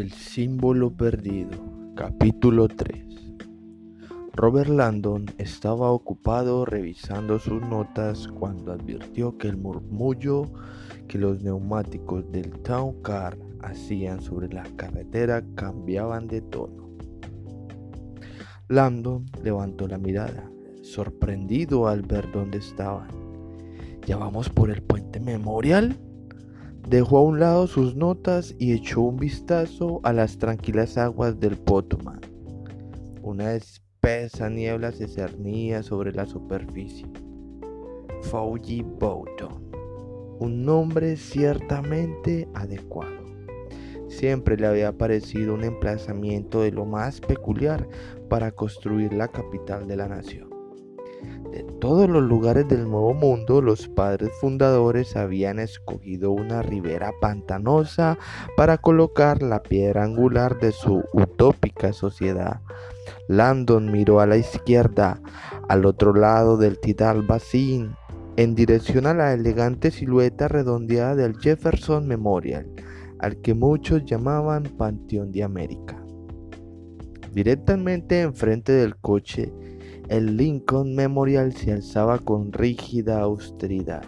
El símbolo perdido, capítulo 3. Robert Landon estaba ocupado revisando sus notas cuando advirtió que el murmullo que los neumáticos del Town Car hacían sobre la carretera cambiaban de tono. Landon levantó la mirada, sorprendido al ver dónde estaban. ¿Ya vamos por el puente Memorial? Dejó a un lado sus notas y echó un vistazo a las tranquilas aguas del Potomac. Una espesa niebla se cernía sobre la superficie. Fauji Boughton, un nombre ciertamente adecuado. Siempre le había parecido un emplazamiento de lo más peculiar para construir la capital de la nación. De todos los lugares del Nuevo Mundo, los padres fundadores habían escogido una ribera pantanosa para colocar la piedra angular de su utópica sociedad. Landon miró a la izquierda, al otro lado del Tidal Basin, en dirección a la elegante silueta redondeada del Jefferson Memorial, al que muchos llamaban Panteón de América. Directamente enfrente del coche, el Lincoln Memorial se alzaba con rígida austeridad,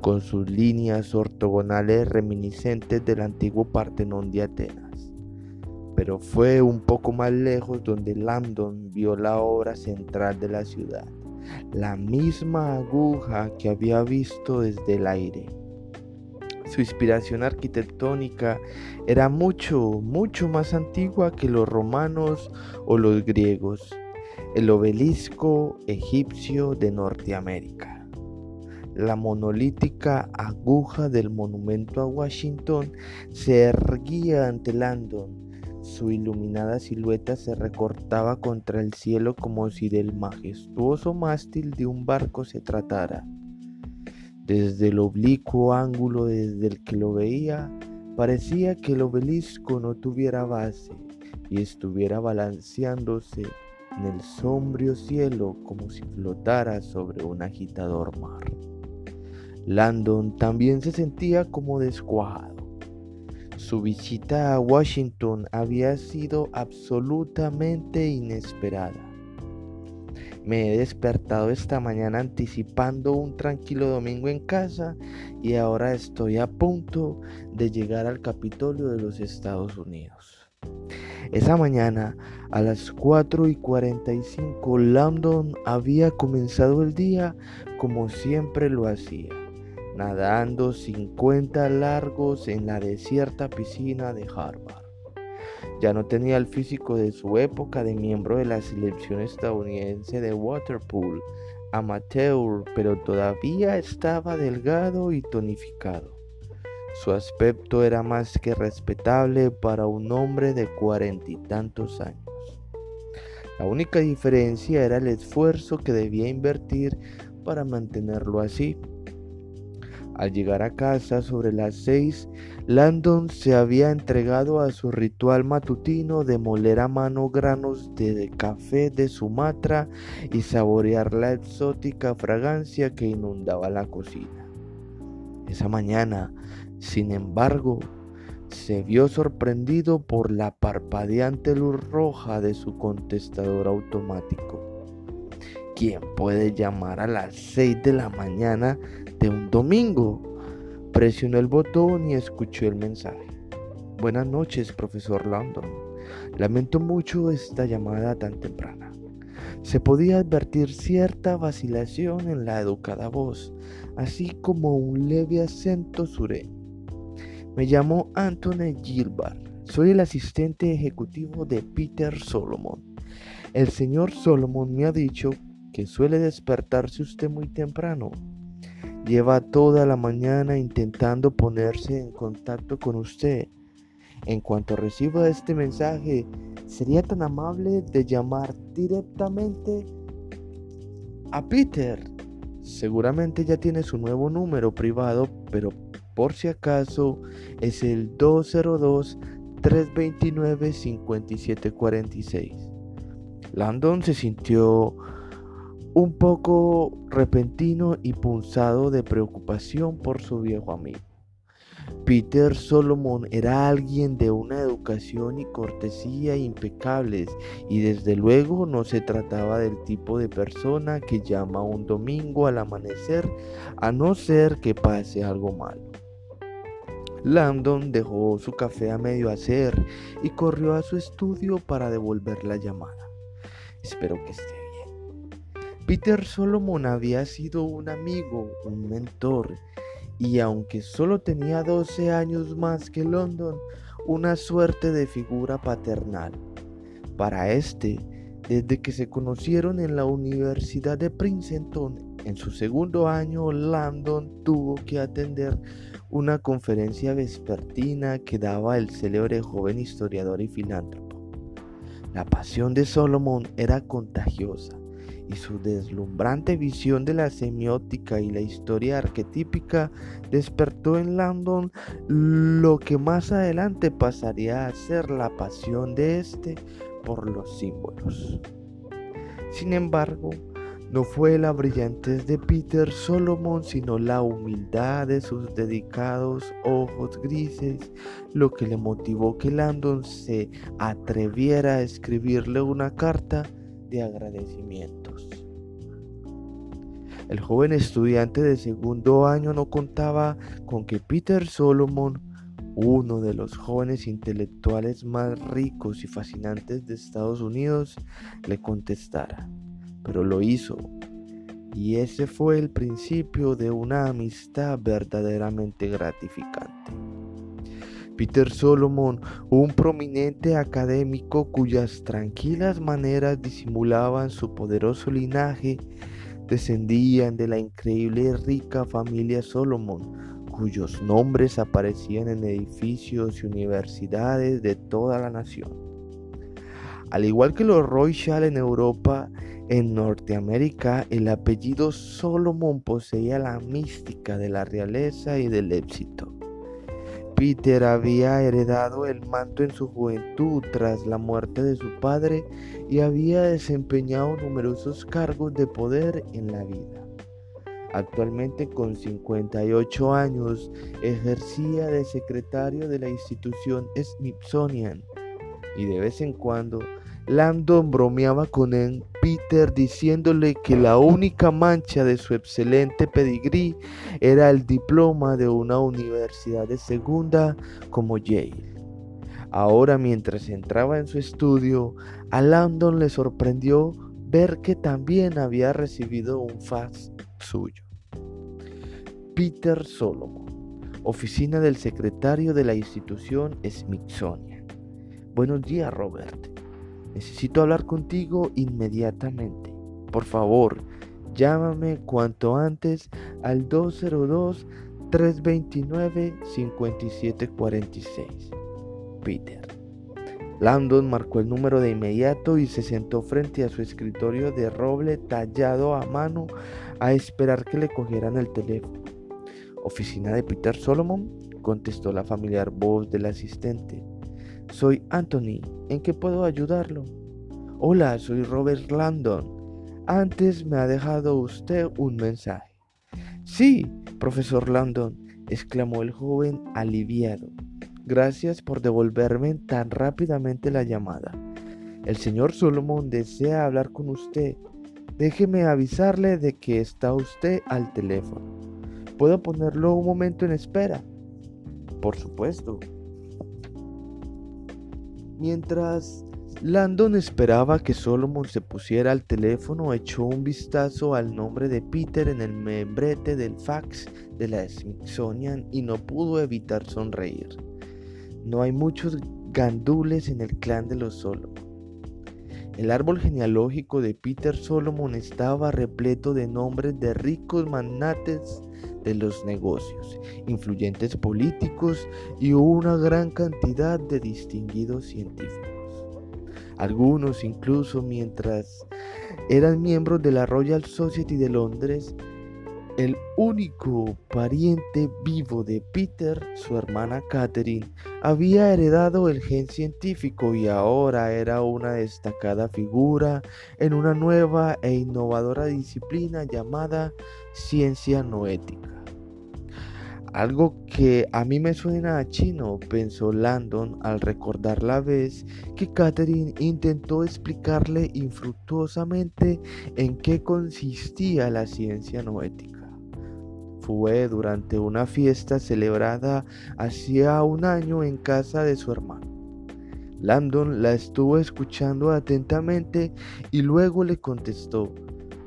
con sus líneas ortogonales reminiscentes del antiguo Partenón de Atenas. Pero fue un poco más lejos donde Landon vio la obra central de la ciudad, la misma aguja que había visto desde el aire. Su inspiración arquitectónica era mucho, mucho más antigua que los romanos o los griegos el obelisco egipcio de Norteamérica. La monolítica aguja del monumento a Washington se erguía ante Landon. Su iluminada silueta se recortaba contra el cielo como si del majestuoso mástil de un barco se tratara. Desde el oblicuo ángulo desde el que lo veía, parecía que el obelisco no tuviera base y estuviera balanceándose en el sombrío cielo como si flotara sobre un agitador mar. Landon también se sentía como descuajado. Su visita a Washington había sido absolutamente inesperada. Me he despertado esta mañana anticipando un tranquilo domingo en casa y ahora estoy a punto de llegar al Capitolio de los Estados Unidos. Esa mañana, a las 4 y 45, Landon había comenzado el día como siempre lo hacía, nadando 50 largos en la desierta piscina de Harvard. Ya no tenía el físico de su época de miembro de la selección estadounidense de waterpool amateur, pero todavía estaba delgado y tonificado. Su aspecto era más que respetable para un hombre de cuarenta y tantos años. La única diferencia era el esfuerzo que debía invertir para mantenerlo así. Al llegar a casa sobre las seis, Landon se había entregado a su ritual matutino de moler a mano granos de café de Sumatra y saborear la exótica fragancia que inundaba la cocina. Esa mañana sin embargo, se vio sorprendido por la parpadeante luz roja de su contestador automático. ¿Quién puede llamar a las 6 de la mañana de un domingo? Presionó el botón y escuchó el mensaje. Buenas noches, profesor London. Lamento mucho esta llamada tan temprana. Se podía advertir cierta vacilación en la educada voz, así como un leve acento sureño. Me llamo Anthony Gilbert. Soy el asistente ejecutivo de Peter Solomon. El señor Solomon me ha dicho que suele despertarse usted muy temprano. Lleva toda la mañana intentando ponerse en contacto con usted. En cuanto reciba este mensaje, sería tan amable de llamar directamente a Peter. Seguramente ya tiene su nuevo número privado, pero por si acaso, es el 202-329-5746. Landon se sintió un poco repentino y punzado de preocupación por su viejo amigo. Peter Solomon era alguien de una educación y cortesía impecables y desde luego no se trataba del tipo de persona que llama un domingo al amanecer a no ser que pase algo malo. Landon dejó su café a medio hacer y corrió a su estudio para devolver la llamada. Espero que esté bien. Peter Solomon había sido un amigo, un mentor y aunque solo tenía 12 años más que London, una suerte de figura paternal. Para este, desde que se conocieron en la Universidad de Princeton, en su segundo año, Landon tuvo que atender una conferencia vespertina que daba el célebre joven historiador y filántropo. La pasión de Solomon era contagiosa y su deslumbrante visión de la semiótica y la historia arquetípica despertó en Landon lo que más adelante pasaría a ser la pasión de este por los símbolos. Sin embargo, no fue la brillantez de Peter Solomon, sino la humildad de sus dedicados ojos grises lo que le motivó que Landon se atreviera a escribirle una carta de agradecimientos. El joven estudiante de segundo año no contaba con que Peter Solomon, uno de los jóvenes intelectuales más ricos y fascinantes de Estados Unidos, le contestara, pero lo hizo. Y ese fue el principio de una amistad verdaderamente gratificante. Peter Solomon, un prominente académico cuyas tranquilas maneras disimulaban su poderoso linaje, descendían de la increíble y rica familia Solomon, cuyos nombres aparecían en edificios y universidades de toda la nación. Al igual que los Royal en Europa, en Norteamérica el apellido Solomon poseía la mística de la realeza y del éxito. Peter había heredado el manto en su juventud tras la muerte de su padre y había desempeñado numerosos cargos de poder en la vida. Actualmente con 58 años ejercía de secretario de la institución Smithsonian y de vez en cuando Landon bromeaba con él, Peter diciéndole que la única mancha de su excelente pedigrí era el diploma de una universidad de segunda como Yale. Ahora mientras entraba en su estudio, a Landon le sorprendió ver que también había recibido un fax suyo. Peter Solomon, oficina del secretario de la institución Smithsonian. Buenos días, Robert. Necesito hablar contigo inmediatamente. Por favor, llámame cuanto antes al 202-329-5746. Peter. Landon marcó el número de inmediato y se sentó frente a su escritorio de roble tallado a mano a esperar que le cogieran el teléfono. ¿Oficina de Peter Solomon? contestó la familiar voz del asistente. Soy Anthony. ¿En qué puedo ayudarlo? Hola, soy Robert Landon. Antes me ha dejado usted un mensaje. Sí, profesor Landon, exclamó el joven aliviado. Gracias por devolverme tan rápidamente la llamada. El señor Solomon desea hablar con usted. Déjeme avisarle de que está usted al teléfono. ¿Puedo ponerlo un momento en espera? Por supuesto. Mientras Landon esperaba que Solomon se pusiera al teléfono, echó un vistazo al nombre de Peter en el membrete del fax de la Smithsonian y no pudo evitar sonreír. No hay muchos gandules en el clan de los Solomon. El árbol genealógico de Peter Solomon estaba repleto de nombres de ricos magnates de los negocios, influyentes políticos y una gran cantidad de distinguidos científicos. Algunos incluso mientras eran miembros de la Royal Society de Londres, el único pariente vivo de Peter, su hermana Catherine, había heredado el gen científico y ahora era una destacada figura en una nueva e innovadora disciplina llamada ciencia noética. Algo que a mí me suena a chino, pensó Landon al recordar la vez que Catherine intentó explicarle infructuosamente en qué consistía la ciencia noética. Fue durante una fiesta celebrada hacía un año en casa de su hermano. Landon la estuvo escuchando atentamente y luego le contestó,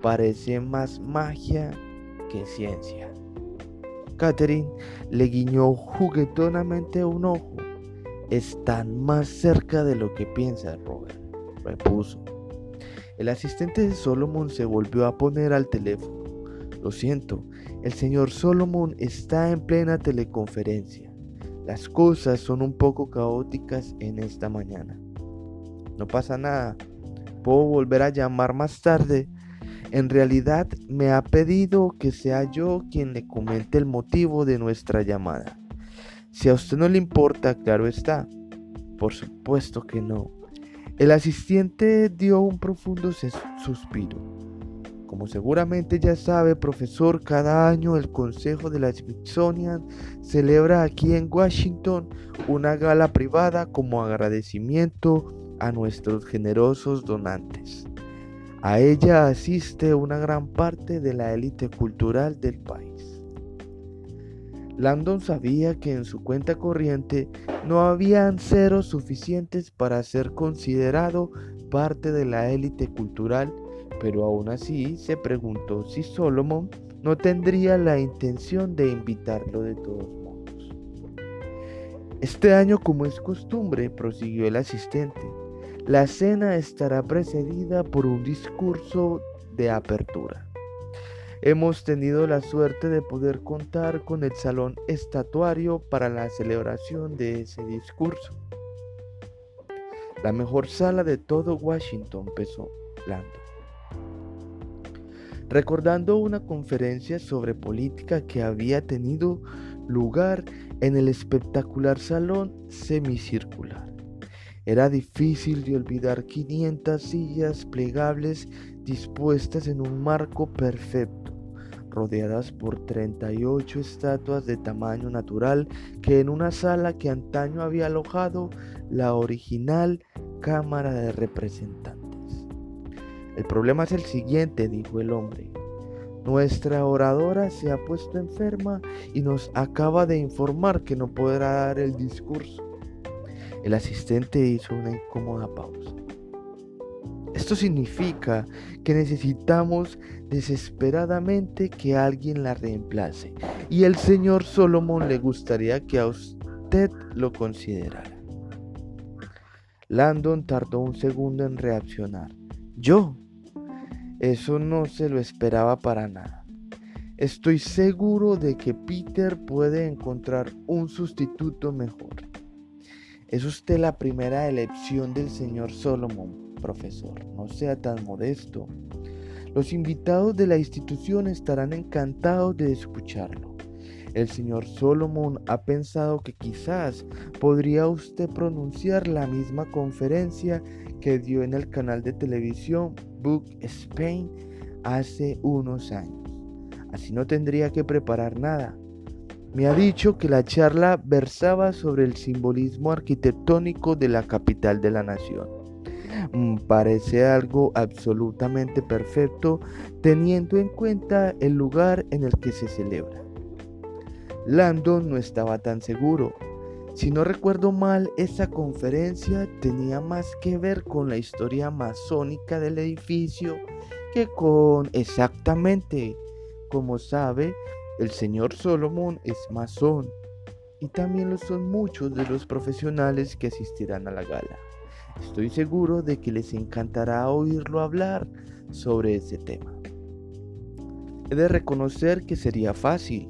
parece más magia que ciencia. Catherine le guiñó juguetonamente un ojo. Están más cerca de lo que piensa Robert, repuso. El asistente de Solomon se volvió a poner al teléfono. Lo siento, el señor Solomon está en plena teleconferencia. Las cosas son un poco caóticas en esta mañana. No pasa nada. Puedo volver a llamar más tarde en realidad me ha pedido que sea yo quien le comente el motivo de nuestra llamada. Si a usted no le importa, claro está. Por supuesto que no. El asistente dio un profundo suspiro. Como seguramente ya sabe, profesor, cada año el Consejo de la Smithsonian celebra aquí en Washington una gala privada como agradecimiento a nuestros generosos donantes. A ella asiste una gran parte de la élite cultural del país. Landon sabía que en su cuenta corriente no habían ceros suficientes para ser considerado parte de la élite cultural, pero aún así se preguntó si Solomon no tendría la intención de invitarlo de todos modos. Este año, como es costumbre, prosiguió el asistente, la cena estará precedida por un discurso de apertura. Hemos tenido la suerte de poder contar con el salón estatuario para la celebración de ese discurso. La mejor sala de todo Washington, pensó Landon. Recordando una conferencia sobre política que había tenido lugar en el espectacular salón semicircular. Era difícil de olvidar 500 sillas plegables dispuestas en un marco perfecto, rodeadas por 38 estatuas de tamaño natural que en una sala que antaño había alojado la original Cámara de Representantes. El problema es el siguiente, dijo el hombre. Nuestra oradora se ha puesto enferma y nos acaba de informar que no podrá dar el discurso. El asistente hizo una incómoda pausa. Esto significa que necesitamos desesperadamente que alguien la reemplace y el señor Solomon le gustaría que a usted lo considerara. Landon tardó un segundo en reaccionar. ¿Yo? Eso no se lo esperaba para nada. Estoy seguro de que Peter puede encontrar un sustituto mejor. Es usted la primera elección del señor Solomon, profesor. No sea tan modesto. Los invitados de la institución estarán encantados de escucharlo. El señor Solomon ha pensado que quizás podría usted pronunciar la misma conferencia que dio en el canal de televisión Book Spain hace unos años. Así no tendría que preparar nada me ha dicho que la charla versaba sobre el simbolismo arquitectónico de la capital de la nación. Mm, parece algo absolutamente perfecto teniendo en cuenta el lugar en el que se celebra. Landon no estaba tan seguro. Si no recuerdo mal, esa conferencia tenía más que ver con la historia masónica del edificio que con exactamente, como sabe, el señor Solomon es masón y también lo son muchos de los profesionales que asistirán a la gala. Estoy seguro de que les encantará oírlo hablar sobre ese tema. He de reconocer que sería fácil.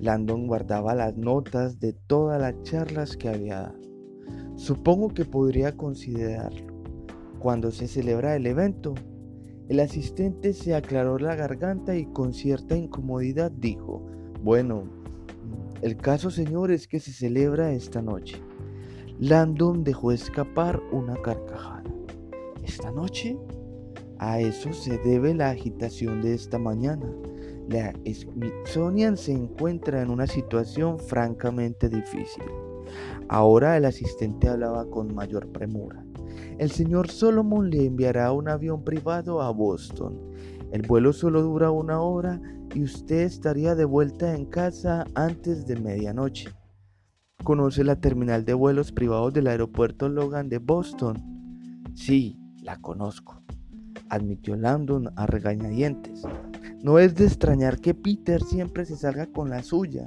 Landon guardaba las notas de todas las charlas que había dado. Supongo que podría considerarlo. Cuando se celebra el evento, el asistente se aclaró la garganta y con cierta incomodidad dijo, bueno, el caso señor es que se celebra esta noche. Landon dejó escapar una carcajada. ¿Esta noche? A eso se debe la agitación de esta mañana. La Smithsonian se encuentra en una situación francamente difícil. Ahora el asistente hablaba con mayor premura. El señor Solomon le enviará un avión privado a Boston. El vuelo solo dura una hora y usted estaría de vuelta en casa antes de medianoche. ¿Conoce la terminal de vuelos privados del aeropuerto Logan de Boston? Sí, la conozco, admitió Landon a regañadientes. No es de extrañar que Peter siempre se salga con la suya.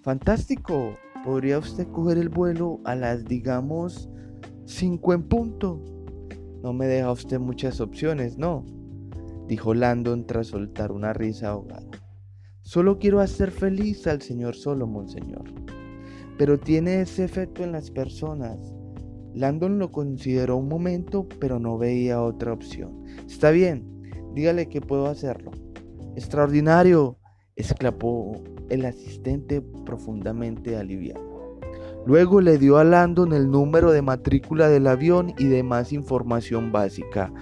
Fantástico, podría usted coger el vuelo a las, digamos, 5 en punto. No me deja usted muchas opciones, ¿no? Dijo Landon tras soltar una risa ahogada. Solo quiero hacer feliz al señor Solomon, señor. Pero tiene ese efecto en las personas. Landon lo consideró un momento, pero no veía otra opción. Está bien, dígale que puedo hacerlo. Extraordinario, exclamó el asistente profundamente aliviado. Luego le dio a Landon el número de matrícula del avión y demás información básica.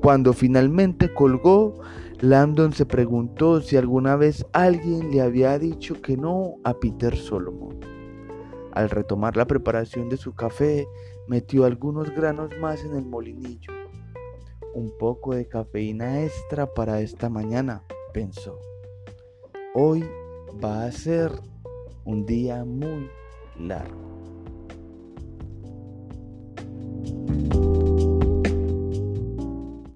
Cuando finalmente colgó, Landon se preguntó si alguna vez alguien le había dicho que no a Peter Solomon. Al retomar la preparación de su café, metió algunos granos más en el molinillo. Un poco de cafeína extra para esta mañana, pensó. Hoy va a ser un día muy largo.